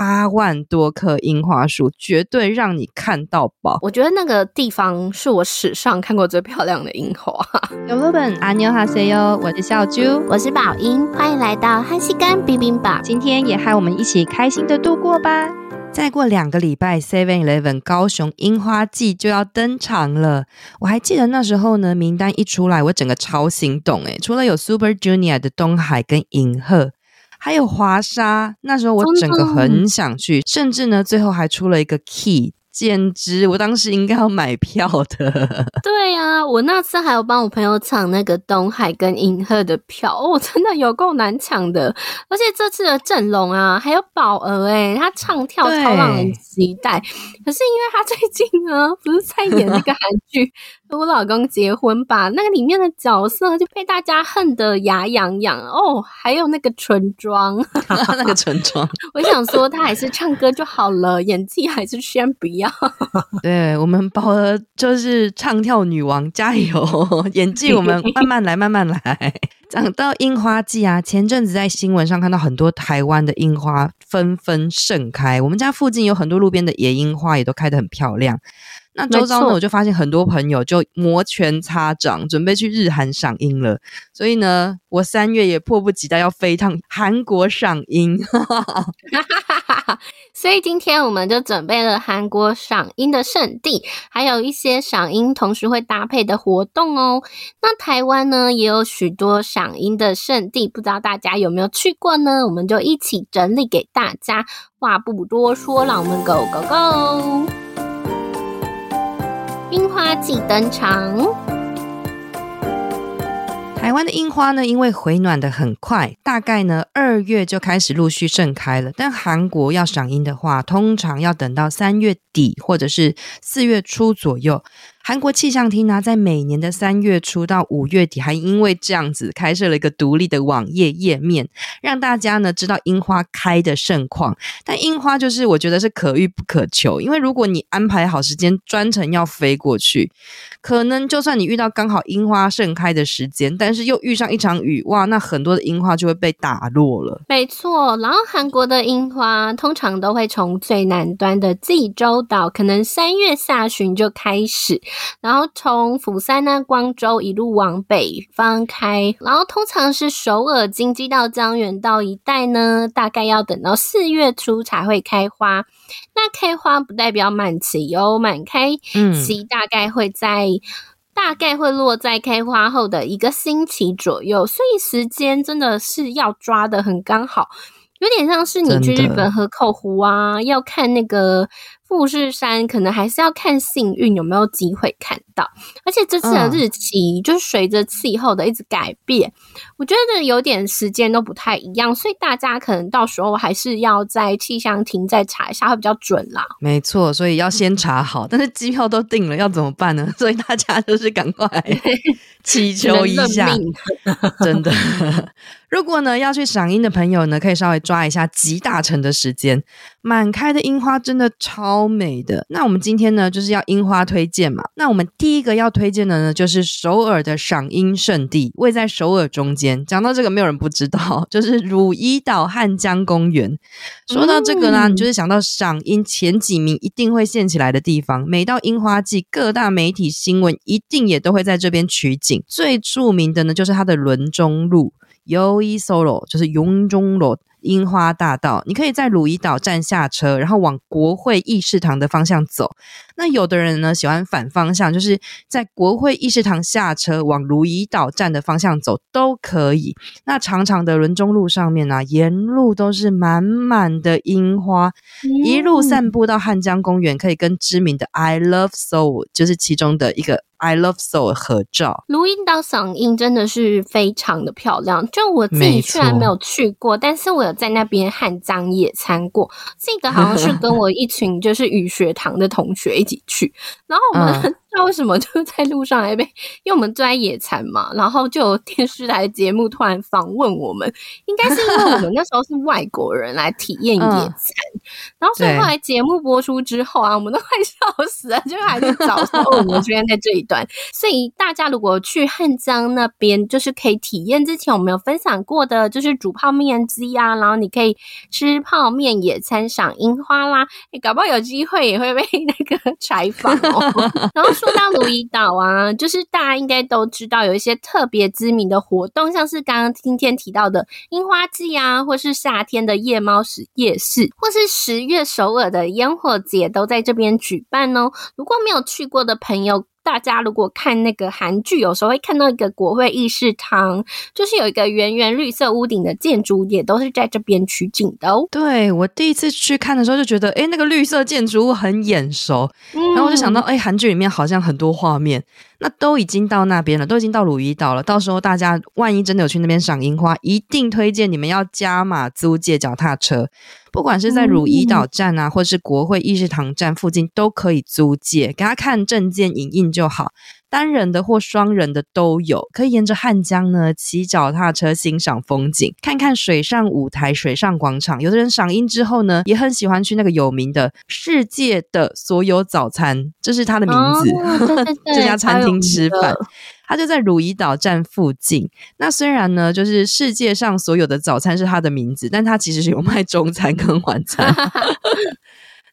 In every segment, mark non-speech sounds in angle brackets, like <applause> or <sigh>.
八万多棵樱花树，绝对让你看到饱。我觉得那个地方是我史上看过最漂亮的樱花。<laughs> 有老板阿妞哈塞哟，我是小啾，我是宝英，欢迎来到汉西干冰冰堡。今天也和我们一起开心的度过吧。再过两个礼拜，Seven Eleven 高雄樱花季就要登场了。我还记得那时候呢，名单一出来，我整个超心动诶，除了有 Super Junior 的东海跟银赫，还有华沙，那时候我整个很想去，甚至呢，最后还出了一个 Key。简直，我当时应该要买票的。<laughs> 对呀、啊，我那次还有帮我朋友抢那个东海跟银赫的票，哦，真的有够难抢的。而且这次的阵容啊，还有宝儿诶，他唱跳超让人期待。可是因为他最近呢，不是在演那个韩剧。<laughs> 和我老公结婚吧，那个里面的角色就被大家恨得牙痒痒哦。还有那个唇妆，<laughs> 那个唇妆，我想说他还是唱歌就好了，演技还是先不要。<laughs> 对，我们宝儿就是唱跳女王，加油！<laughs> 演技我们慢慢来，慢慢来。讲到樱花季啊，前阵子在新闻上看到很多台湾的樱花纷纷盛开，我们家附近有很多路边的野樱花也都开得很漂亮。那周遭呢，我就发现很多朋友就摩拳擦掌，准备去日韩赏樱了。所以呢，我三月也迫不及待要飞一趟韩国赏樱。<laughs> <laughs> 所以今天我们就准备了韩国赏樱的圣地，还有一些赏樱同时会搭配的活动哦。那台湾呢，也有许多赏樱的圣地，不知道大家有没有去过呢？我们就一起整理给大家。话不多说，让我们 go go go！樱花季登场，台湾的樱花呢，因为回暖的很快，大概呢二月就开始陆续盛开了。但韩国要赏樱的话，通常要等到三月底或者是四月初左右。韩国气象厅呢，在每年的三月初到五月底，还因为这样子开设了一个独立的网页页面，让大家呢知道樱花开的盛况。但樱花就是我觉得是可遇不可求，因为如果你安排好时间，专程要飞过去，可能就算你遇到刚好樱花盛开的时间，但是又遇上一场雨，哇，那很多的樱花就会被打落了。没错，然后韩国的樱花通常都会从最南端的济州岛，可能三月下旬就开始。然后从釜山呢、光州一路往北方开，然后通常是首尔、京畿道、江原道一带呢，大概要等到四月初才会开花。那开花不代表满期哦，满开期大概会在、嗯、大概会落在开花后的一个星期左右，所以时间真的是要抓的很刚好，有点像是你去日本河口湖啊，要看那个。富士山可能还是要看幸运有没有机会看到，而且这次的日期就是随着气候的一直改变，嗯、我觉得有点时间都不太一样，所以大家可能到时候还是要在气象厅再查一下会比较准啦。没错，所以要先查好，但是机票都订了，要怎么办呢？<laughs> 所以大家就是赶快祈求一下，<laughs> <laughs> 真的。如果呢要去赏樱的朋友呢，可以稍微抓一下集大成的时间。满开的樱花真的超美的。那我们今天呢就是要樱花推荐嘛。那我们第一个要推荐的呢就是首尔的赏樱圣地，位在首尔中间。讲到这个，没有人不知道，就是汝矣岛汉江公园。说到这个呢，你就是想到赏樱前几名一定会现起来的地方。每到樱花季，各大媒体新闻一定也都会在这边取景。最著名的呢就是它的轮中路。优一 solo 就是永中路樱花大道，你可以在鲁伊岛站下车，然后往国会议事堂的方向走。那有的人呢喜欢反方向，就是在国会议事堂下车往鲁伊岛站的方向走都可以。那长长的轮中路上面呢、啊，沿路都是满满的樱花，嗯、一路散步到汉江公园，可以跟知名的 I Love Seoul 就是其中的一个。I love Seoul 合照，汝矣岛赏樱真的是非常的漂亮。就我自己虽然没有去过，但是我有在那边汉江野餐过。这个好像是跟我一群就是语学堂的同学一起去，然后我们、嗯。不知道为什么就在路上还被，因为我们坐在野餐嘛，然后就有电视台节目突然访问我们，应该是因为我们那时候是外国人来体验野餐，然后所以后来节目播出之后啊，我们都快笑死了，就还是找说我们居然在这一段。所以大家如果去汉江那边，就是可以体验之前我们有分享过的，就是煮泡面机啊，然后你可以吃泡面、野餐、赏樱花啦。诶搞不好有机会也会被那个 <laughs> 采访哦。<laughs> 然后说到鲁怡岛啊，就是大家应该都知道有一些特别知名的活动，像是刚刚今天提到的樱花季啊，或是夏天的夜猫史夜市，或是十月首尔的烟火节，都在这边举办哦。如果没有去过的朋友，大家如果看那个韩剧，有时候会看到一个国会议事堂，就是有一个圆圆绿色屋顶的建筑，也都是在这边取景的哦。对，我第一次去看的时候就觉得，哎，那个绿色建筑物很眼熟，嗯、然后我就想到，哎，韩剧里面好像很多画面。那都已经到那边了，都已经到鲁伊岛了。到时候大家万一真的有去那边赏樱花，一定推荐你们要加码租借脚踏车，不管是在鲁伊岛站啊，或是国会议事堂站附近，都可以租借，给他看证件影印就好。单人的或双人的都有，可以沿着汉江呢骑脚踏车欣赏风景，看看水上舞台、水上广场。有的人赏樱之后呢，也很喜欢去那个有名的世界的所有早餐，这是它的名字，哦、对对对 <laughs> 这家餐厅吃饭，它就在鲁怡岛站附近。那虽然呢，就是世界上所有的早餐是它的名字，但它其实是有卖中餐跟晚餐。<laughs>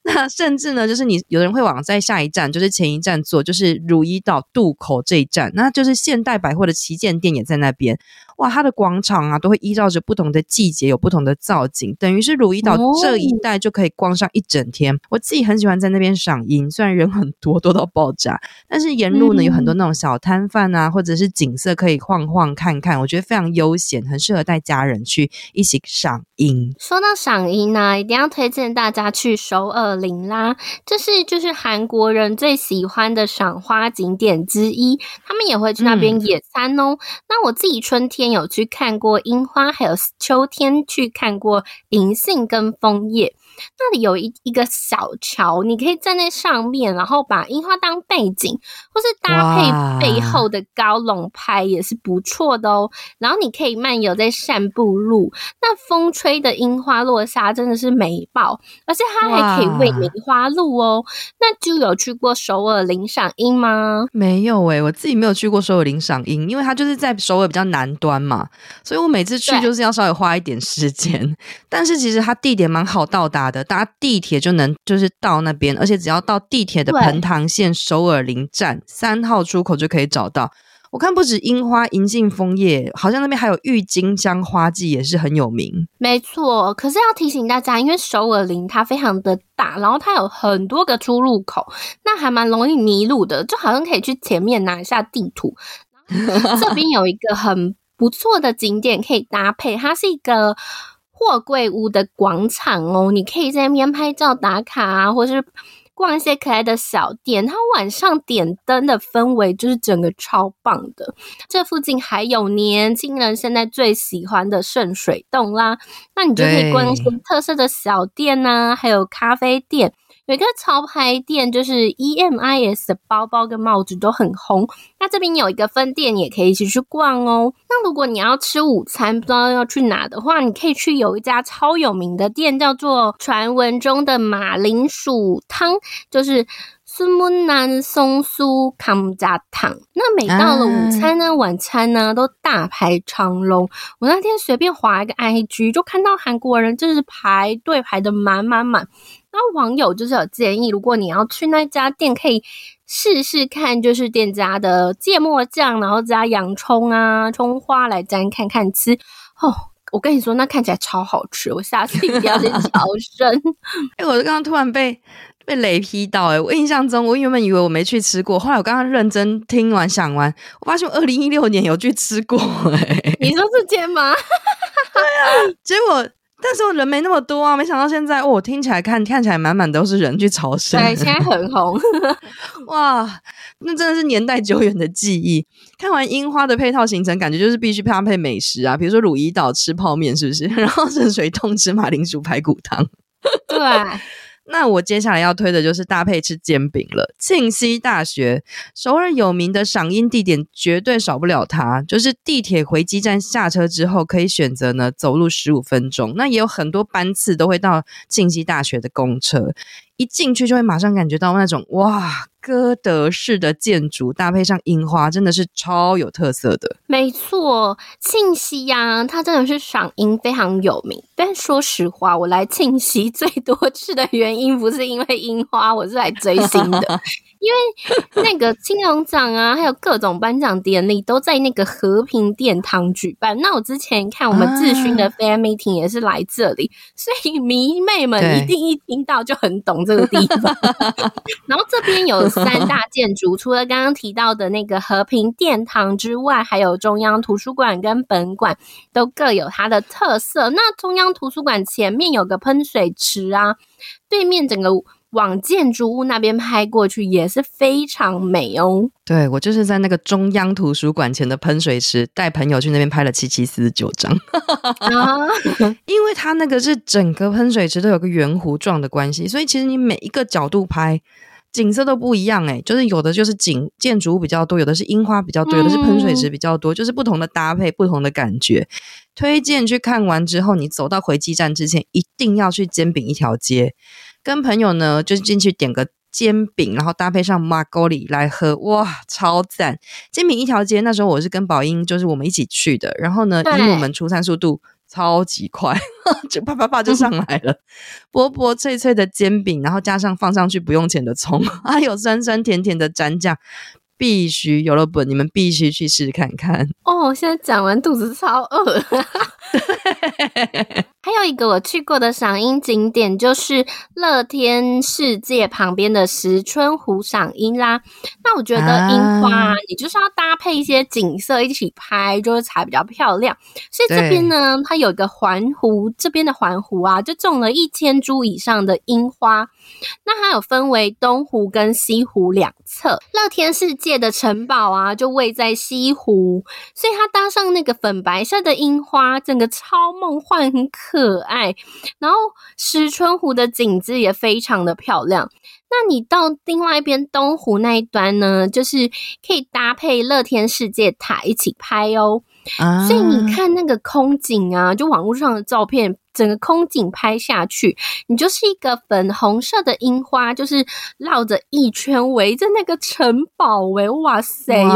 那甚至呢，就是你有人会往在下一站，就是前一站坐，就是如一岛渡口这一站，那就是现代百货的旗舰店也在那边。哇，它的广场啊，都会依照着不同的季节有不同的造景，等于是鲁怡岛这一带就可以逛上一整天。哦、我自己很喜欢在那边赏樱，虽然人很多，多到爆炸，但是沿路呢、嗯、有很多那种小摊贩啊，或者是景色可以晃晃看看，我觉得非常悠闲，很适合带家人去一起赏樱。说到赏樱呢，一定要推荐大家去首尔林啦，这是就是韩国人最喜欢的赏花景点之一，他们也会去那边野餐哦。嗯、那我自己春天。有去看过樱花，还有秋天去看过银杏跟枫叶。那里有一一个小桥，你可以站在上面，然后把樱花当背景，或是搭配背后的高龙拍也是不错的哦。然后你可以漫游在散步路，那风吹的樱花落下真的是美爆，而且它还可以喂梅花鹿哦。那就有去过首尔林赏樱吗？没有诶、欸，我自己没有去过首尔林赏樱，因为它就是在首尔比较南端嘛，所以我每次去就是要稍微花一点时间。但是其实它地点蛮好到达的，搭地铁就能就是到那边，而且只要到地铁的彭塘线首尔林站三号出口就可以找到。我看不止樱花、银杏、枫叶，好像那边还有郁金香花季也是很有名。没错，可是要提醒大家，因为首尔林它非常的大，然后它有很多个出入口，那还蛮容易迷路的，就好像可以去前面拿一下地图。这边有一个很不错的景点可以搭配，它是一个。货柜屋的广场哦，你可以在那边拍照打卡啊，或是逛一些可爱的小店。它晚上点灯的氛围就是整个超棒的。这附近还有年轻人现在最喜欢的圣水洞啦，那你就可以逛一些特色的小店呐，还有咖啡店。有一个潮牌店，就是 EMIS 的包包跟帽子都很红。那这边有一个分店，也可以一起去逛哦。那如果你要吃午餐，不知道要去哪的话，你可以去有一家超有名的店，叫做传闻中的马铃薯汤，就是孙木南松酥康家汤。那每到了午餐呢、晚餐呢，都大排长龙。我那天随便划一个 IG，就看到韩国人就是排队排的满满满。那网友就是有建议，如果你要去那家店，可以试试看，就是店家的芥末酱，然后加洋葱啊、葱花来沾看看吃。哦，我跟你说，那看起来超好吃，我下次一定要去 <laughs> 朝圣。哎、欸，我刚刚突然被被雷劈到、欸，哎，我印象中我原本以为我没去吃过，后来我刚刚认真听完想完，我发现我二零一六年有去吃过、欸，哎，你说这间吗？<laughs> 对啊，结果。但是我人没那么多啊，没想到现在哦，听起来看看起来满满都是人去朝圣。对，现在很红，<laughs> 哇，那真的是年代久远的记忆。看完樱花的配套行程，感觉就是必须搭配美食啊，比如说鲁伊岛吃泡面，是不是？<laughs> 然后圣水洞吃马铃薯排骨汤。<laughs> 对。那我接下来要推的就是搭配吃煎饼了。庆熙大学，首尔有名的赏樱地点绝对少不了它，就是地铁回基站下车之后可以选择呢走路十五分钟，那也有很多班次都会到庆熙大学的公车。一进去就会马上感觉到那种哇，哥德式的建筑搭配上樱花，真的是超有特色的。没错，庆熙呀，它真的是赏樱非常有名。但说实话，我来庆熙最多次的原因不是因为樱花，我是来追星的。<laughs> 因为那个青龙奖啊，还有各种颁奖典礼都在那个和平殿堂举办。那我之前看我们智勋的 fan meeting 也是来这里，所以迷妹们一定一听到就很懂这个地方。<laughs> 然后这边有三大建筑，除了刚刚提到的那个和平殿堂之外，还有中央图书馆跟本馆都各有它的特色。那中央图书馆前面有个喷水池啊，对面整个。往建筑物那边拍过去也是非常美哦。对，我就是在那个中央图书馆前的喷水池带朋友去那边拍了七七四十九张，<laughs> 啊、<laughs> 因为它那个是整个喷水池都有个圆弧状的关系，所以其实你每一个角度拍景色都不一样诶，就是有的就是景建筑物比较多，有的是樱花比较多，有的是喷水池比较多，嗯、就是不同的搭配，不同的感觉。推荐去看完之后，你走到回基站之前，一定要去煎饼一条街。跟朋友呢，就是进去点个煎饼，然后搭配上马沟里来喝，哇，超赞！煎饼一条街，那时候我是跟宝英，就是我们一起去的。然后呢，因为我们出餐速度超级快，就啪啪啪就上来了，<laughs> 薄薄脆脆的煎饼，然后加上放上去不用钱的葱，<laughs> 还有酸酸甜甜的蘸酱。必须有了本，你们必须去试试看看哦！现在讲完肚子超饿。<laughs> 还有一个我去过的赏樱景点，就是乐天世界旁边的石春湖赏樱啦。那我觉得樱花，啊，你就是要搭配一些景色一起拍，就是才比较漂亮。所以这边呢，它有一个环湖，这边的环湖啊，就种了一千株以上的樱花。那它有分为东湖跟西湖两侧，乐天世界的城堡啊，就位在西湖，所以它搭上那个粉白色的樱花，整个超梦幻，很可爱。然后石春湖的景致也非常的漂亮。那你到另外一边东湖那一端呢，就是可以搭配乐天世界塔一起拍哦。所以你看那个空景啊，就网络上的照片。整个空景拍下去，你就是一个粉红色的樱花，就是绕着一圈围着那个城堡，喂，哇塞，有够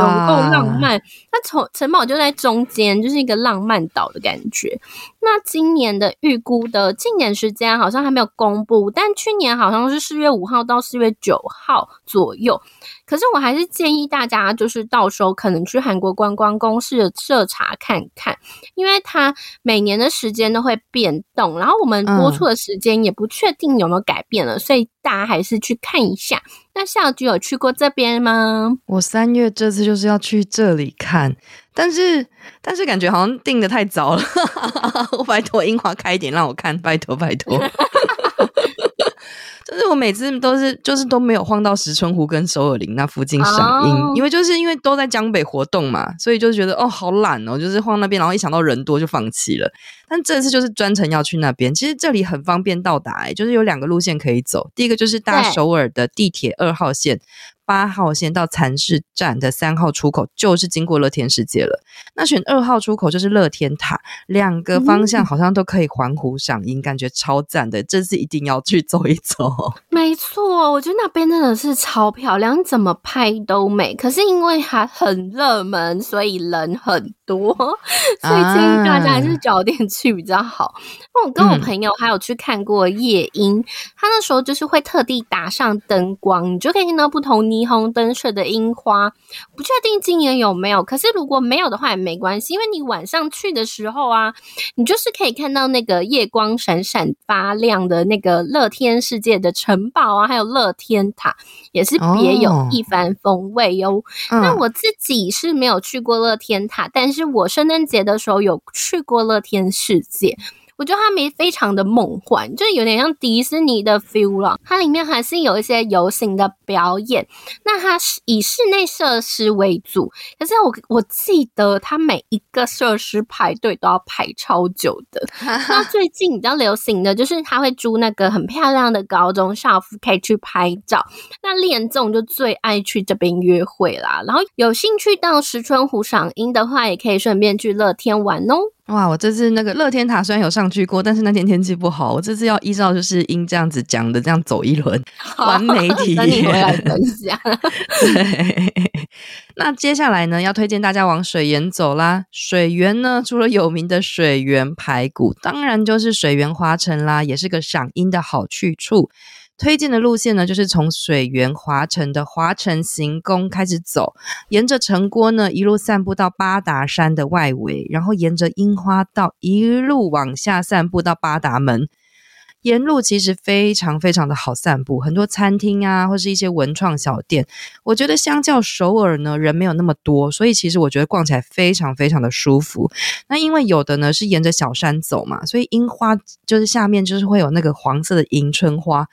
浪漫！那城城堡就在中间，就是一个浪漫岛的感觉。那今年的预估的竞演时间好像还没有公布，但去年好像是四月五号到四月九号左右。可是我还是建议大家，就是到时候可能去韩国观光公司的社查看看，因为它每年的时间都会变动，然后我们播出的时间也不确定有没有改变了，嗯、所以大家还是去看一下。那校菊有去过这边吗？我三月这次就是要去这里看，但是但是感觉好像定的太早了，<laughs> 我拜托樱花开一点让我看，拜托拜托。<laughs> 但是我每次都是就是都没有晃到石春湖跟首尔林那附近赏樱，oh. 因为就是因为都在江北活动嘛，所以就觉得哦好懒哦，就是晃那边，然后一想到人多就放弃了。但这次就是专程要去那边，其实这里很方便到达，欸，就是有两个路线可以走，第一个就是大首尔的地铁二号线。八号线到蚕室站的三号出口就是经过乐天世界了。那选二号出口就是乐天塔，两个方向好像都可以环湖赏樱，感觉超赞的。这次一定要去走一走。没错，我觉得那边真的是超漂亮，怎么拍都美。可是因为它很热门，所以人很多，所以建议大家还是早点去比较好。那、啊、我跟我朋友还有去看过夜樱，他、嗯、那时候就是会特地打上灯光，你就可以看到不同霓虹灯色的樱花。不确定今年有没有，可是如果没有的话也没关系，因为你晚上去的时候啊，你就是可以看到那个夜光闪闪发亮的那个乐天世界的城堡啊，还有乐天塔，也是别有一番风味哟、那我自己是没有去过乐天塔，但是。我圣诞节的时候有去过乐天世界，我我觉得它没非常的梦幻，就有点像迪士尼的 feel 了。它里面还是有一些游行的表演，那它是以室内设施为主。可是我我记得它每一个设施排队都要排超久的。<laughs> 那最近比较流行的就是它会租那个很漂亮的高中校服，可以去拍照。那恋综就最爱去这边约会啦。然后有兴趣到石川湖赏樱的话，也可以顺便去乐天玩哦。哇，我这次那个乐天塔虽然有上去过，但是那天天气不好。我这次要依照就是樱这样子讲的，这样走一轮，完美体验。等你回来分享。<laughs> <laughs> 对，那接下来呢，要推荐大家往水源走啦。水源呢，除了有名的水源排骨，当然就是水源花城啦，也是个赏樱的好去处。推荐的路线呢，就是从水源华城的华城行宫开始走，沿着城郭呢一路散步到八达山的外围，然后沿着樱花道一路往下散步到八达门。沿路其实非常非常的好散步，很多餐厅啊，或是一些文创小店。我觉得相较首尔呢，人没有那么多，所以其实我觉得逛起来非常非常的舒服。那因为有的呢是沿着小山走嘛，所以樱花就是下面就是会有那个黄色的迎春花，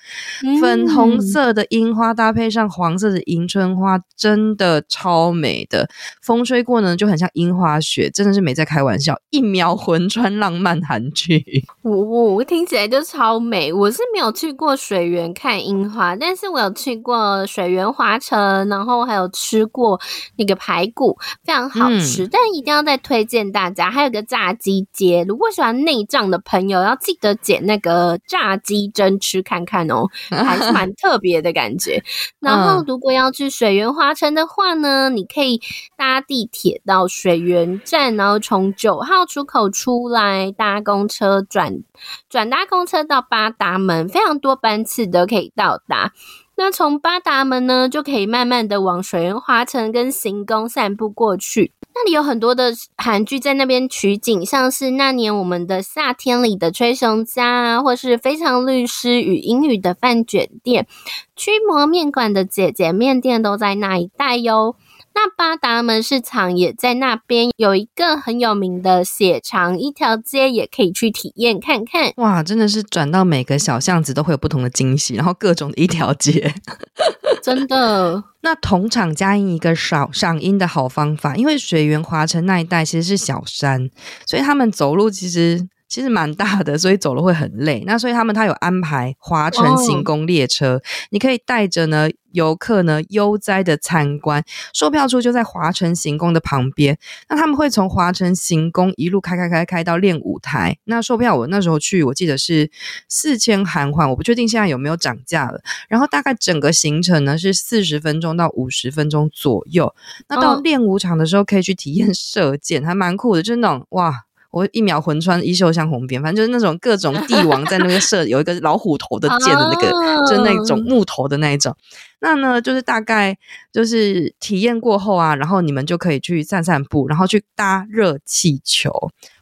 嗯、粉红色的樱花搭配上黄色的迎春花，真的超美的。风吹过呢，就很像樱花雪，真的是没在开玩笑，一秒魂穿浪漫韩剧。我我听起来就超。美，我是没有去过水源看樱花，但是我有去过水源华城，然后还有吃过那个排骨，非常好吃。嗯、但一定要再推荐大家，还有个炸鸡街。如果喜欢内脏的朋友，要记得捡那个炸鸡胗吃看看哦，<laughs> 还是蛮特别的感觉。然后如果要去水源华城的话呢，你可以搭地铁到水源站，然后从九号出口出来，搭公车转转搭公车到。八达门非常多班次都可以到达，那从八达门呢，就可以慢慢的往水源华城跟行宫散步过去。那里有很多的韩剧在那边取景，像是那年我们的夏天里的崔雄家，或是非常律师与英语的饭卷店，驱魔面馆的姐姐面店都在那一带哟。那八达门市场也在那边，有一个很有名的血肠一条街，也可以去体验看看。哇，真的是转到每个小巷子都会有不同的惊喜，然后各种的一条街，<laughs> 真的。那同场加映一个赏赏樱的好方法，因为水源华城那一带其实是小山，所以他们走路其实。其实蛮大的，所以走了会很累。那所以他们他有安排华城行宫列车，哦、你可以带着呢游客呢悠哉的参观。售票处就在华城行宫的旁边。那他们会从华城行宫一路开开开开到练舞台。那售票我那时候去，我记得是四千韩圜，我不确定现在有没有涨价了。然后大概整个行程呢是四十分钟到五十分钟左右。那到练舞场的时候可以去体验射箭，还蛮酷的，就是那种哇。我一秒魂穿衣袖像红边，反正就是那种各种帝王在那个射有一个老虎头的 <laughs> 箭的那个，就是那种木头的那一种。那呢，就是大概就是体验过后啊，然后你们就可以去散散步，然后去搭热气球。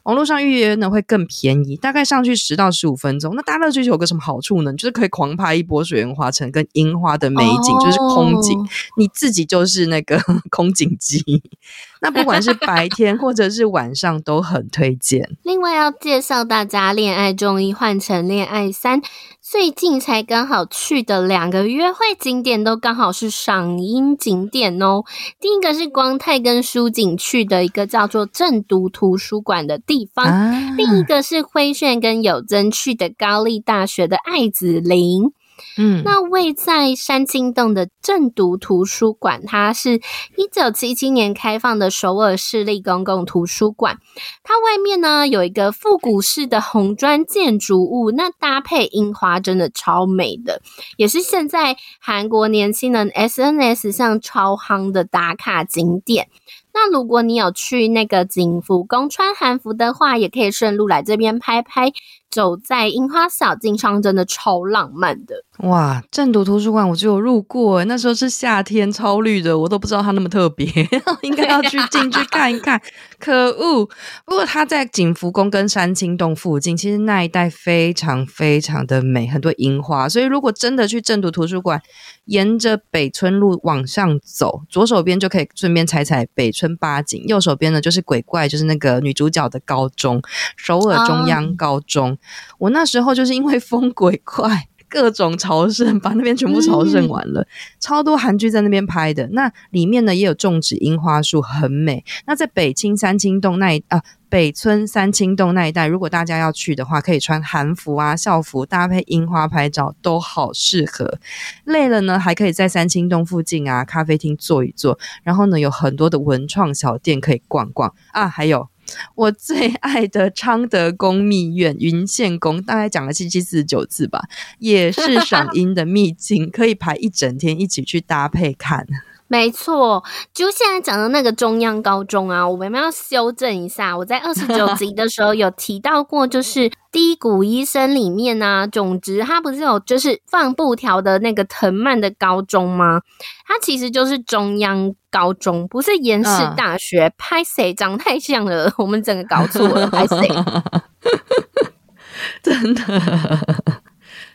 网络上预约呢会更便宜，大概上去十到十五分钟。那大乐追求有个什么好处呢？就是可以狂拍一波水源花城跟樱花的美景，哦、就是空景，你自己就是那个 <laughs> 空景机。那不管是白天 <laughs> 或者是晚上都很推荐。另外要介绍大家，恋爱中医换成恋爱三。最近才刚好去的两个约会景点都刚好是赏樱景点哦。第一个是光泰跟书景去的一个叫做正读图书馆的地方，啊、另一个是辉炫跟有珍去的高丽大学的爱子林。嗯，那位在山清洞的正读图书馆，它是一九七七年开放的首尔市立公共图书馆。它外面呢有一个复古式的红砖建筑物，那搭配樱花真的超美的，也是现在韩国年轻人 SNS 上超夯的打卡景点。那如果你有去那个景福宫穿韩服的话，也可以顺路来这边拍拍。走在樱花小径上，真的超浪漫的哇，正读图书馆我就有路过，那时候是夏天，超绿的，我都不知道它那么特别，<laughs> 应该要去进去看一看。可恶！不过它在景福宫跟山青洞附近，其实那一带非常非常的美，很多樱花。所以如果真的去正读图书馆，沿着北村路往上走，左手边就可以顺便踩踩北村八景，右手边呢就是鬼怪，就是那个女主角的高中——首尔中央高中。Oh. 我那时候就是因为风鬼怪。各种朝圣，把那边全部朝圣完了，嗯、超多韩剧在那边拍的。那里面呢也有种植樱花树，很美。那在北青三清洞那一啊，北村三清洞那一带，如果大家要去的话，可以穿韩服啊、校服搭配樱花拍照，都好适合。累了呢，还可以在三清洞附近啊咖啡厅坐一坐，然后呢有很多的文创小店可以逛逛啊，还有。我最爱的昌德宫秘院云线宫，大概讲了七七四十九次吧，也是赏樱的秘境，可以排一整天一起去搭配看。没错，就现在讲的那个中央高中啊，我们要修正一下。我在二十九集的时候有提到过，就是低谷医生里面啊，总之他不是有就是放布条的那个藤蔓的高中吗？它其实就是中央高中，不是延世大学。拍谁长太像了，我们整个搞错了，拍谁？<laughs> 真的。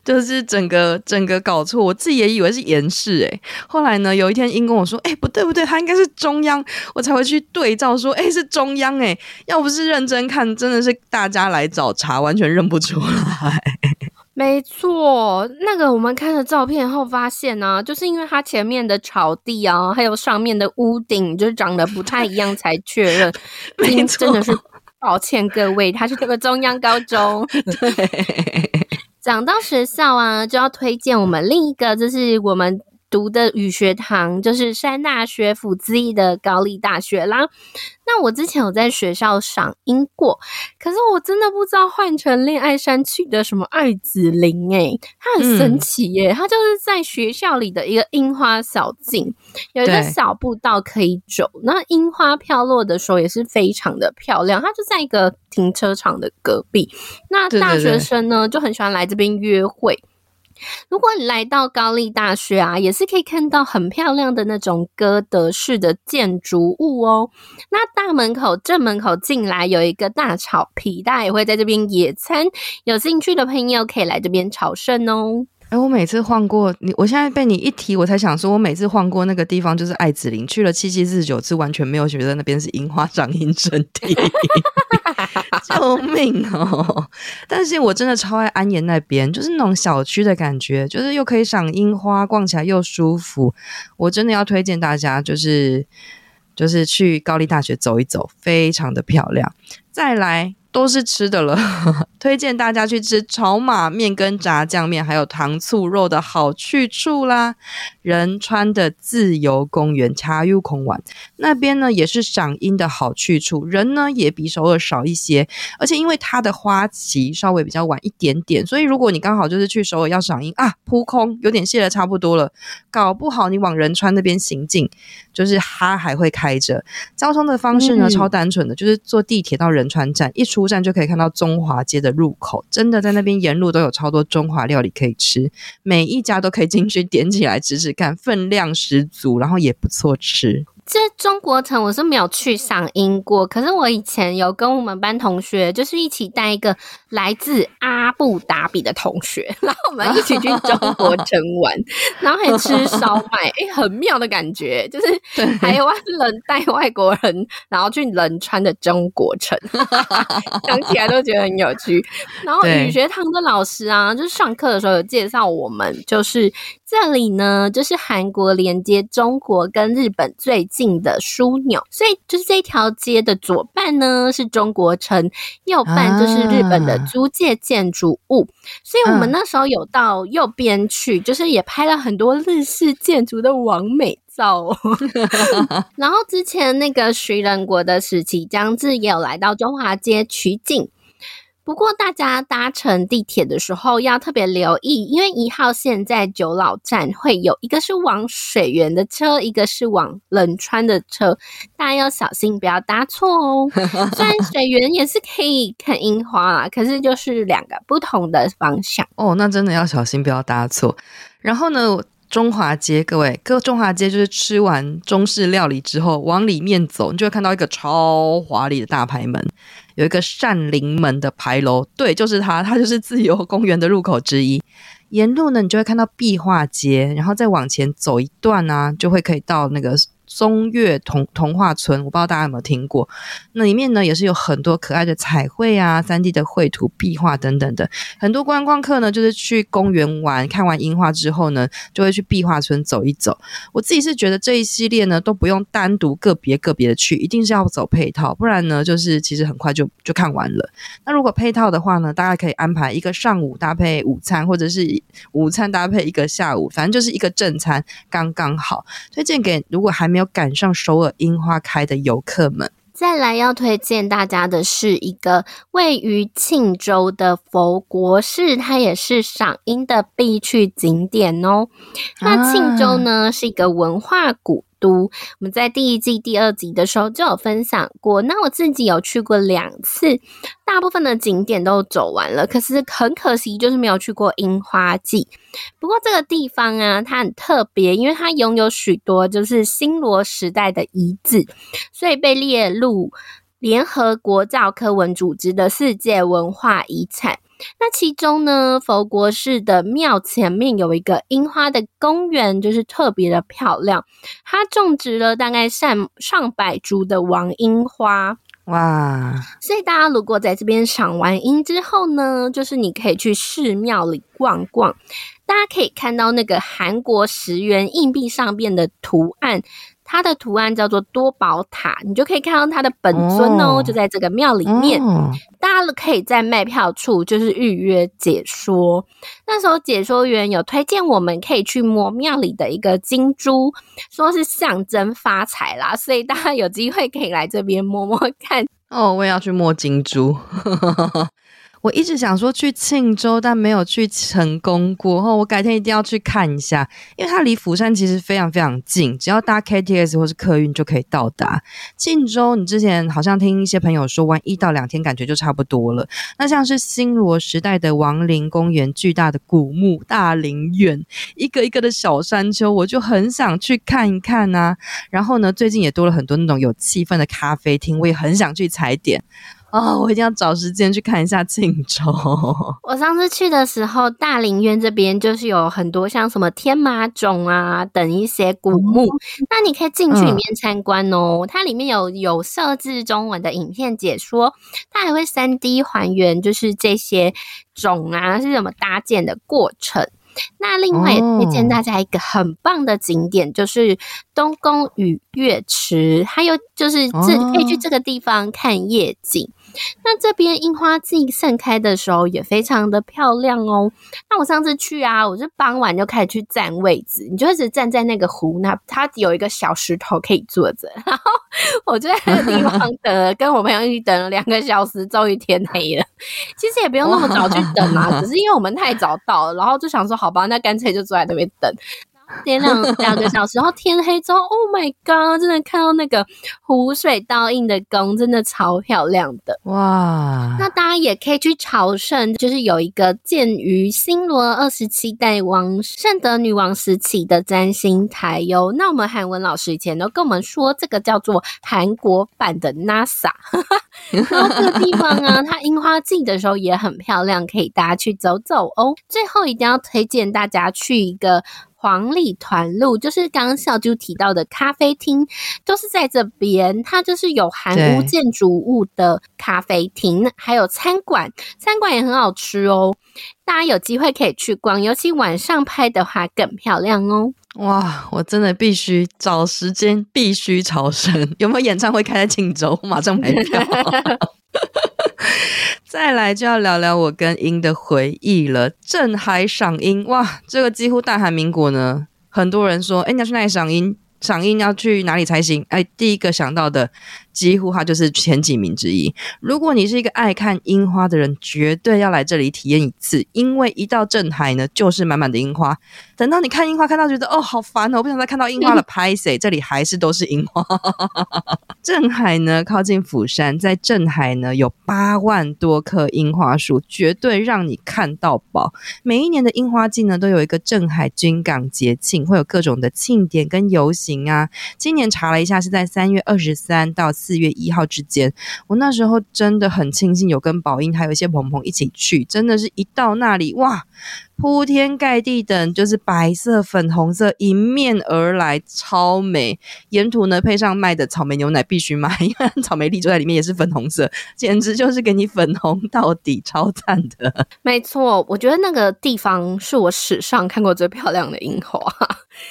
就是整个整个搞错，我自己也以为是延世诶。后来呢，有一天英跟我说：“哎，不对不对，他应该是中央。”我才会去对照说：“哎，是中央诶。”要不是认真看，真的是大家来找茬，完全认不出来。<laughs> 没错，那个我们看了照片后发现呢、啊，就是因为它前面的草地啊，还有上面的屋顶，就是长得不太一样，才确认。<laughs> 没错，真的是抱歉各位，它是这个中央高中。<laughs> 对。讲到学校啊，就要推荐我们另一个，就是我们读的语学堂，就是山大学府之一的高丽大学啦。那我之前有在学校赏樱过，可是我真的不知道换成恋爱山区的什么爱子林诶、欸，它很神奇耶、欸，嗯、它就是在学校里的一个樱花小径，有一个小步道可以走，那樱花飘落的时候也是非常的漂亮，它就在一个停车场的隔壁，那大学生呢，就很喜欢来这边约会。如果你来到高丽大学啊，也是可以看到很漂亮的那种哥德式的建筑物哦。那大门口正门口进来有一个大草皮，大家也会在这边野餐。有兴趣的朋友可以来这边朝圣哦。哎，我每次晃过你，我现在被你一提，我才想说，我每次晃过那个地方就是爱子林，去了七七四十九次，完全没有觉得那边是樱花赏樱圣地。<laughs> 救命哦！但是我真的超爱安岩那边，就是那种小区的感觉，就是又可以赏樱花，逛起来又舒服。我真的要推荐大家，就是就是去高丽大学走一走，非常的漂亮。再来。都是吃的了，<laughs> 推荐大家去吃炒马面跟炸酱面，还有糖醋肉的好去处啦。仁川的自由公园茶优孔玩那边呢，也是赏樱的好去处，人呢也比首尔少一些，而且因为它的花期稍微比较晚一点点，所以如果你刚好就是去首尔要赏樱啊，扑空有点谢的差不多了，搞不好你往仁川那边行进，就是它还会开着。交通的方式呢、嗯、超单纯的，就是坐地铁到仁川站一出。出站就可以看到中华街的入口，真的在那边沿路都有超多中华料理可以吃，每一家都可以进去点起来吃吃看，分量十足，然后也不错吃。这中国城我是没有去赏樱过，可是我以前有跟我们班同学，就是一起带一个来自阿布达比的同学，<laughs> 然后我们一起去中国 <laughs> 城玩，然后还吃烧麦，哎，很妙的感觉，就是台湾人带外国人，然后去仁川的中国城，想起来都觉得很有趣。然后语学堂的老师啊，就是上课的时候有介绍我们，就是。这里呢，就是韩国连接中国跟日本最近的枢纽，所以就是这条街的左半呢是中国城，右半就是日本的租界建筑物。啊、所以我们那时候有到右边去，就是也拍了很多日式建筑的完美照。<laughs> 然后之前那个徐仁国的矢崎将志也有来到中华街取景。不过大家搭乘地铁的时候要特别留意，因为一号线在九老站会有一个是往水源的车，一个是往冷川的车，大家要小心不要搭错哦。<laughs> 虽然水源也是可以看樱花啦，可是就是两个不同的方向哦。那真的要小心不要搭错。然后呢，中华街，各位，各中华街就是吃完中式料理之后往里面走，你就会看到一个超华丽的大牌门。有一个善林门的牌楼，对，就是它，它就是自由公园的入口之一。沿路呢，你就会看到壁画街，然后再往前走一段啊，就会可以到那个。松月童童话村，我不知道大家有没有听过。那里面呢，也是有很多可爱的彩绘啊、三 D 的绘图、壁画等等的。很多观光客呢，就是去公园玩，看完樱花之后呢，就会去壁画村走一走。我自己是觉得这一系列呢，都不用单独个别个别的去，一定是要走配套，不然呢，就是其实很快就就看完了。那如果配套的话呢，大家可以安排一个上午搭配午餐，或者是午餐搭配一个下午，反正就是一个正餐刚刚好。推荐给如果还没有。要赶上首尔樱花开的游客们，再来要推荐大家的是一个位于庆州的佛国寺，它也是赏樱的必去景点哦。那庆州呢，啊、是一个文化古都，我们在第一季第二集的时候就有分享过。那我自己有去过两次，大部分的景点都走完了，可是很可惜就是没有去过樱花季。不过这个地方啊，它很特别，因为它拥有许多就是新罗时代的遗址，所以被列入联合国教科文组织的世界文化遗产。那其中呢，佛国寺的庙前面有一个樱花的公园，就是特别的漂亮。它种植了大概上上百株的王樱花，哇！所以大家如果在这边赏完樱之后呢，就是你可以去寺庙里逛逛，大家可以看到那个韩国十元硬币上面的图案。它的图案叫做多宝塔，你就可以看到它的本尊哦，oh. 就在这个庙里面。Oh. 大家可以在卖票处就是预约解说。那时候解说员有推荐我们可以去摸庙里的一个金珠，说是象征发财啦，所以大家有机会可以来这边摸摸看。哦，oh, 我也要去摸金珠。<laughs> 我一直想说去庆州，但没有去成功过。后我改天一定要去看一下，因为它离釜山其实非常非常近，只要搭 KTX 或是客运就可以到达。庆州，你之前好像听一些朋友说，玩一到两天感觉就差不多了。那像是新罗时代的王陵公园、巨大的古墓、大陵园，一个一个的小山丘，我就很想去看一看啊。然后呢，最近也多了很多那种有气氛的咖啡厅，我也很想去踩点。哦，<laughs> 我一定要找时间去看一下庆州。<laughs> 我上次去的时候，大陵园这边就是有很多像什么天马冢啊等一些古墓，嗯、那你可以进去里面参观哦。嗯、它里面有有设置中文的影片解说，它还会三 D 还原，就是这些冢啊是怎么搭建的过程。那另外也推荐大家一个很棒的景点，哦、就是东宫与月池，还有就是这可以去这个地方看夜景。那这边樱花季盛开的时候也非常的漂亮哦。那我上次去啊，我是傍晚就开始去占位置，你就一直站在那个湖那，它有一个小石头可以坐着，<laughs> 然后我就在那个地方 <laughs> 等了，跟我朋友一起等了两个小时，终于天黑了。其实也不用那么早去等啊，只是因为我们太早到了，然后就想说好吧，那干脆就坐在那边等。点两两个小时，然后天黑之后，Oh my god！真的看到那个湖水倒映的宫，真的超漂亮的哇！那大家也可以去朝圣，就是有一个建于新罗二十七代王圣德女王时期的占星台哟。那我们韩文老师以前都跟我们说，这个叫做韩国版的 NASA。<laughs> 然后这个地方啊，它樱花季的时候也很漂亮，可以大家去走走哦。最后一定要推荐大家去一个。黄里团路就是刚刚小啾提到的咖啡厅，都是在这边。它就是有韩屋建筑物的咖啡厅，对还有餐馆，餐馆也很好吃哦。大家有机会可以去逛，尤其晚上拍的话更漂亮哦。哇，我真的必须找时间，必须朝圣。<laughs> 有没有演唱会开在庆州？我马上买票。<laughs> <laughs> 再来就要聊聊我跟英的回忆了。镇海赏樱，哇，这个几乎大韩民国呢，很多人说，哎，你要去哪里赏樱？赏樱要去哪里才行？哎，第一个想到的几乎它就是前几名之一。如果你是一个爱看樱花的人，绝对要来这里体验一次，因为一到镇海呢，就是满满的樱花。等到你看樱花看到觉得哦好烦哦，我不想再看到樱花了，<laughs> 拍谁，这里还是都是樱花。镇海呢靠近釜山，在镇海呢有八万多棵樱花树，绝对让你看到饱。每一年的樱花季呢都有一个镇海军港节庆，会有各种的庆典跟游行啊。今年查了一下，是在三月二十三到四月一号之间。我那时候真的很庆幸有跟宝英还有一些朋朋一起去，真的是一到那里哇！铺天盖地的，就是白色、粉红色迎面而来，超美。沿途呢，配上卖的草莓牛奶，必须买，因为草莓粒就在里面，也是粉红色，简直就是给你粉红到底，超赞的。<laughs> 没错，我觉得那个地方是我史上看过最漂亮的樱花。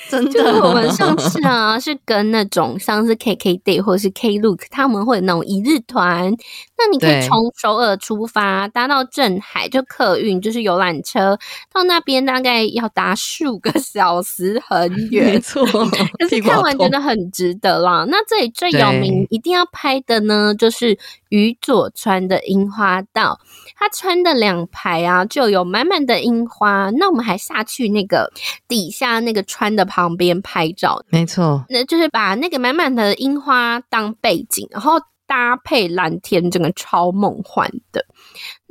真的，<laughs> 就是我们上次啊，是跟那种像是 KKday 或者是 Klook，他们会有那种一日团。那你可以从首尔出发，搭到镇海，就客运，就是游览车，到那边大概要搭十五个 <laughs> 小时，很 <laughs> 远。没错，可是看完觉得很值得啦。那这里最有名一定要拍的呢，就是宇佐川的樱花道。它川的两排啊，就有满满的樱花。那我们还下去那个底下那个川的旁边拍照，没错，那就是把那个满满的樱花当背景，然后搭配蓝天，整个超梦幻的。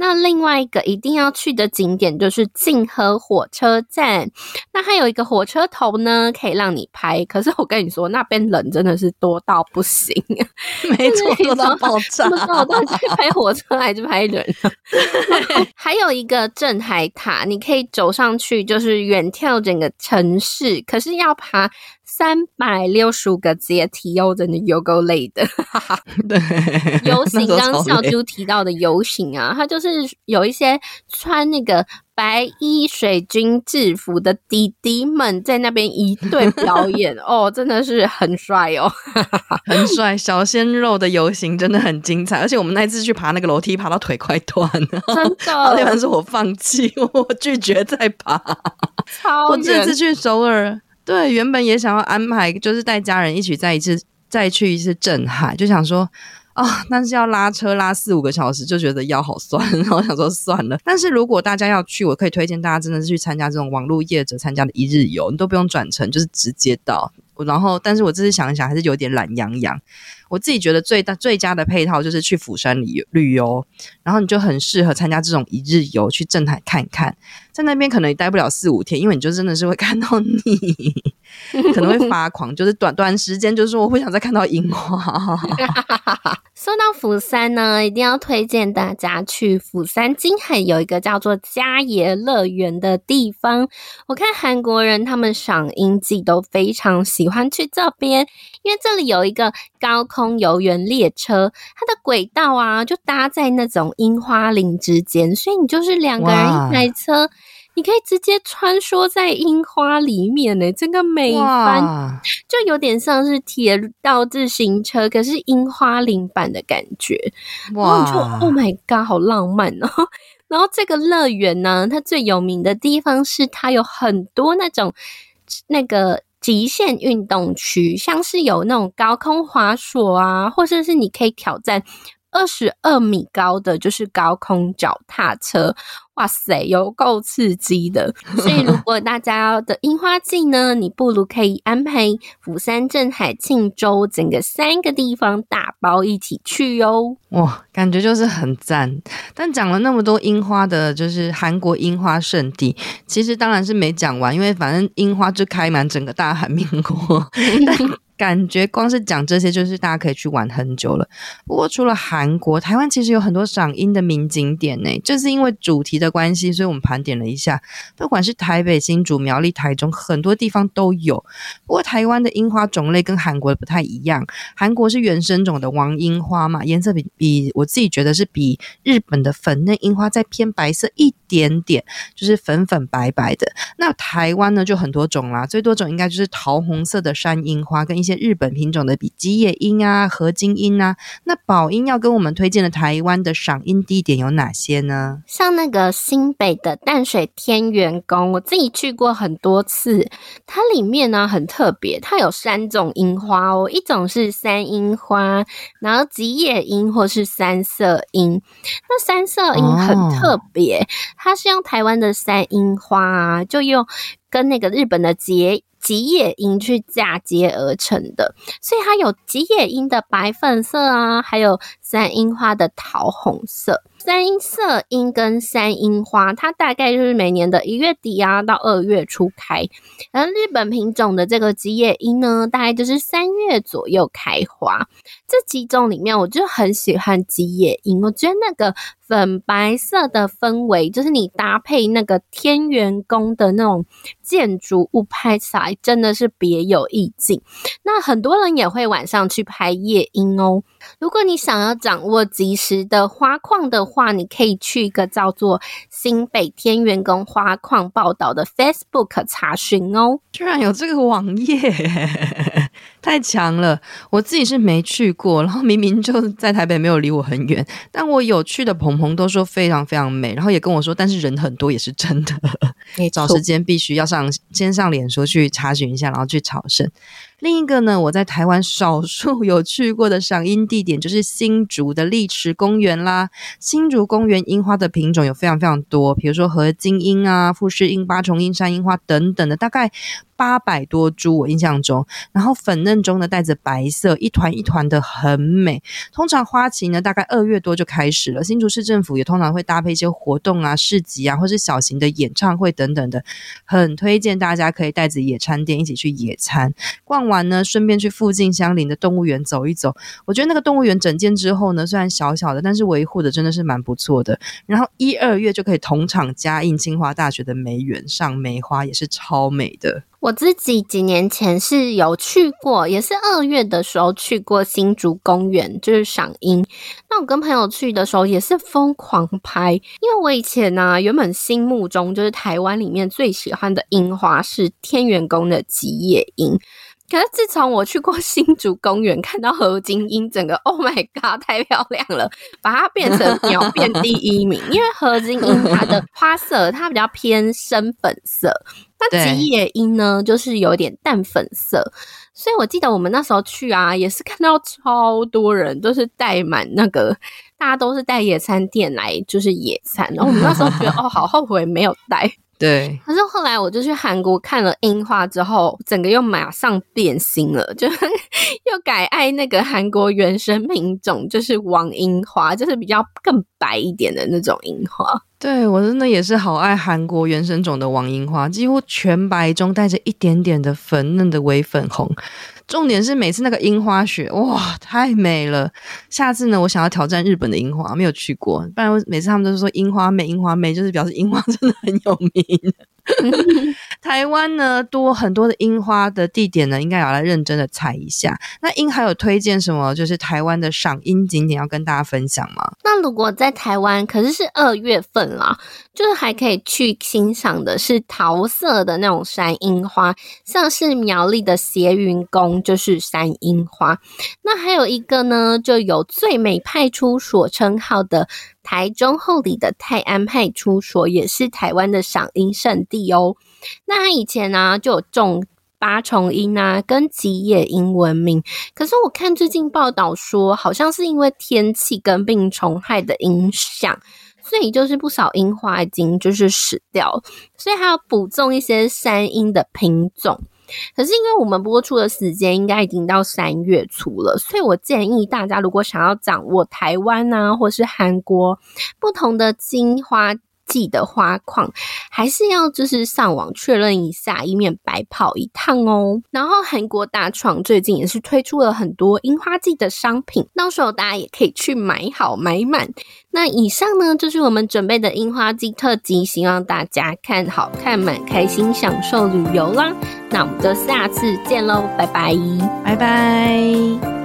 那另外一个一定要去的景点就是静河火车站，那还有一个火车头呢，可以让你拍。可是我跟你说，那边人真的是多到不行，<laughs> 没错，多到爆炸。我到底拍火车还是拍人？<laughs> 还有一个镇海塔，你可以走上去，就是远眺整个城市。可是要爬三百六十五个阶梯哦，真的有够累的。<laughs> 对，游行刚刚小猪提到的游行啊，它就是。是有一些穿那个白衣水军制服的弟弟们在那边一队表演 <laughs> 哦，真的是很帅哦，<laughs> 很帅。小鲜肉的游行真的很精彩，而且我们那次去爬那个楼梯，爬到腿快断了，真的。那天是我放弃，我拒绝再爬。超。我这次去首尔，对，原本也想要安排，就是带家人一起再一次再去一次震撼，就想说。啊、哦！但是要拉车拉四五个小时，就觉得腰好酸，<laughs> 然后想说算了。但是如果大家要去，我可以推荐大家真的是去参加这种网络业者参加的一日游，你都不用转乘，就是直接到。然后，但是我这次想一想，还是有点懒洋洋。我自己觉得最大最佳的配套就是去釜山旅旅游，然后你就很适合参加这种一日游，去镇海看一看。在那边可能也待不了四五天，因为你就真的是会看到你，可能会 <laughs> 发狂，就是短短时间，就是说我不想再看到樱花。<laughs> <laughs> 说到釜山呢，一定要推荐大家去釜山金海有一个叫做家野乐园的地方。我看韩国人他们赏樱季都非常喜欢去这边，因为这里有一个高空游园列车，它的轨道啊就搭在那种樱花林之间，所以你就是两个人一台车，你可以直接穿梭在樱花里面呢，这个美翻，就有点像是铁道自行车，可是樱花林版的感觉。哇！就 Oh my God，好浪漫哦！<laughs> 然后这个乐园呢，它最有名的地方是它有很多那种那个。极限运动区，像是有那种高空滑索啊，或者是你可以挑战二十二米高的，就是高空脚踏车。哇塞，有够刺激的！所以如果大家的樱花季呢，你不如可以安排釜山、镇海、庆州整个三个地方打包一起去哟。哇，感觉就是很赞。但讲了那么多樱花的，就是韩国樱花圣地，其实当然是没讲完，因为反正樱花就开满整个大韩民国。<laughs> 感觉光是讲这些，就是大家可以去玩很久了。不过除了韩国，台湾其实有很多赏樱的名景点呢。就是因为主题的关系，所以我们盘点了一下，不管是台北、新竹、苗栗、台中，很多地方都有。不过台湾的樱花种类跟韩国的不太一样，韩国是原生种的王樱花嘛，颜色比比我自己觉得是比日本的粉嫩樱花再偏白色一点点，就是粉粉白白的。那台湾呢就很多种啦，最多种应该就是桃红色的山樱花跟一些。些日本品种的，比吉野樱啊、合金樱啊。那宝英要跟我们推荐的台湾的赏樱地点有哪些呢？像那个新北的淡水天元宫，我自己去过很多次。它里面呢很特别，它有三种樱花哦，一种是山樱花，然后吉野樱或是三色樱。那三色樱很特别，哦、它是用台湾的山樱花啊，就用跟那个日本的结。吉野樱去嫁接而成的，所以它有吉野樱的白粉色啊，还有山樱花的桃红色。三色樱跟三樱花，它大概就是每年的一月底啊到二月初开，而日本品种的这个吉野樱呢，大概就是三月左右开花。这几种里面，我就很喜欢吉野樱，我觉得那个粉白色的氛围，就是你搭配那个天元宫的那种建筑物拍起来，真的是别有意境。那很多人也会晚上去拍夜樱哦。如果你想要掌握及时的花况的话，你可以去一个叫做新北天元宫花矿报道的 Facebook 查询哦。居然有这个网页，<laughs> 太强了！我自己是没去过，然后明明就在台北，没有离我很远，但我有去的朋朋都说非常非常美，然后也跟我说，但是人很多也是真的。你找时间必须要上，先上脸书去查询一下，然后去朝圣。另一个呢，我在台湾少数 <laughs> 有去过的赏樱地点就是新竹的丽池公园啦。新竹公园樱花的品种有非常非常多，比如说河津樱啊、富士樱、八重樱、山樱花等等的，大概。八百多株，我印象中，然后粉嫩中呢带着白色，一团一团的很美。通常花期呢大概二月多就开始了。新竹市政府也通常会搭配一些活动啊、市集啊，或是小型的演唱会等等的，很推荐大家可以带着野餐垫一起去野餐。逛完呢，顺便去附近相邻的动物园走一走。我觉得那个动物园整建之后呢，虽然小小的，但是维护的真的是蛮不错的。然后一二月就可以同场加印清华大学的梅园上梅花，也是超美的。我自己几年前是有去过，也是二月的时候去过新竹公园，就是赏樱。那我跟朋友去的时候也是疯狂拍，因为我以前呢、原本心目中就是台湾里面最喜欢的樱花是天元宫的吉野樱。可是自从我去过 <laughs> 新竹公园，看到何金英，整个 Oh my God，太漂亮了，把它变成秒 <laughs> 变第一名。因为何金英它的 <laughs> 花色它比较偏深粉色，那吉野樱呢就是有点淡粉色。所以我记得我们那时候去啊，也是看到超多人都是带满那个，大家都是带野餐垫来就是野餐。然后我们那时候觉得哦，好后悔没有带。对，可是后来我就去韩国看了樱花之后，整个又马上变心了，就 <laughs> 又改爱那个韩国原生品种，就是王樱花，就是比较更白一点的那种樱花。对，我真的也是好爱韩国原生种的王樱花，几乎全白中带着一点点的粉嫩的微粉红。重点是每次那个樱花雪，哇，太美了！下次呢，我想要挑战日本的樱花，没有去过，不然每次他们都是说樱花美，樱花美，就是表示樱花真的很有名。台湾呢，多很多的樱花的地点呢，应该要来认真的踩一下。那英还有推荐什么？就是台湾的赏樱景点要跟大家分享吗？那如果在台湾，可是是二月份啦，就是还可以去欣赏的是桃色的那种山樱花，像是苗栗的斜云宫就是山樱花。那还有一个呢，就有最美派出所称号的。台中后里的泰安派出所也是台湾的赏樱圣地哦。那他以前呢、就有种八重樱啊，跟吉野樱闻名。可是我看最近报道说，好像是因为天气跟病虫害的影响，所以就是不少樱花已经就是死掉，所以还要补种一些山樱的品种。可是因为我们播出的时间应该已经到三月初了，所以我建议大家如果想要掌握台湾啊，或是韩国不同的樱花季的花况，还是要就是上网确认一下，以免白跑一趟哦。然后韩国大创最近也是推出了很多樱花季的商品，到时候大家也可以去买好买满。那以上呢，就是我们准备的樱花季特辑，希望大家看好看满，开心享受旅游啦。那我们就下次见喽，拜拜，拜拜。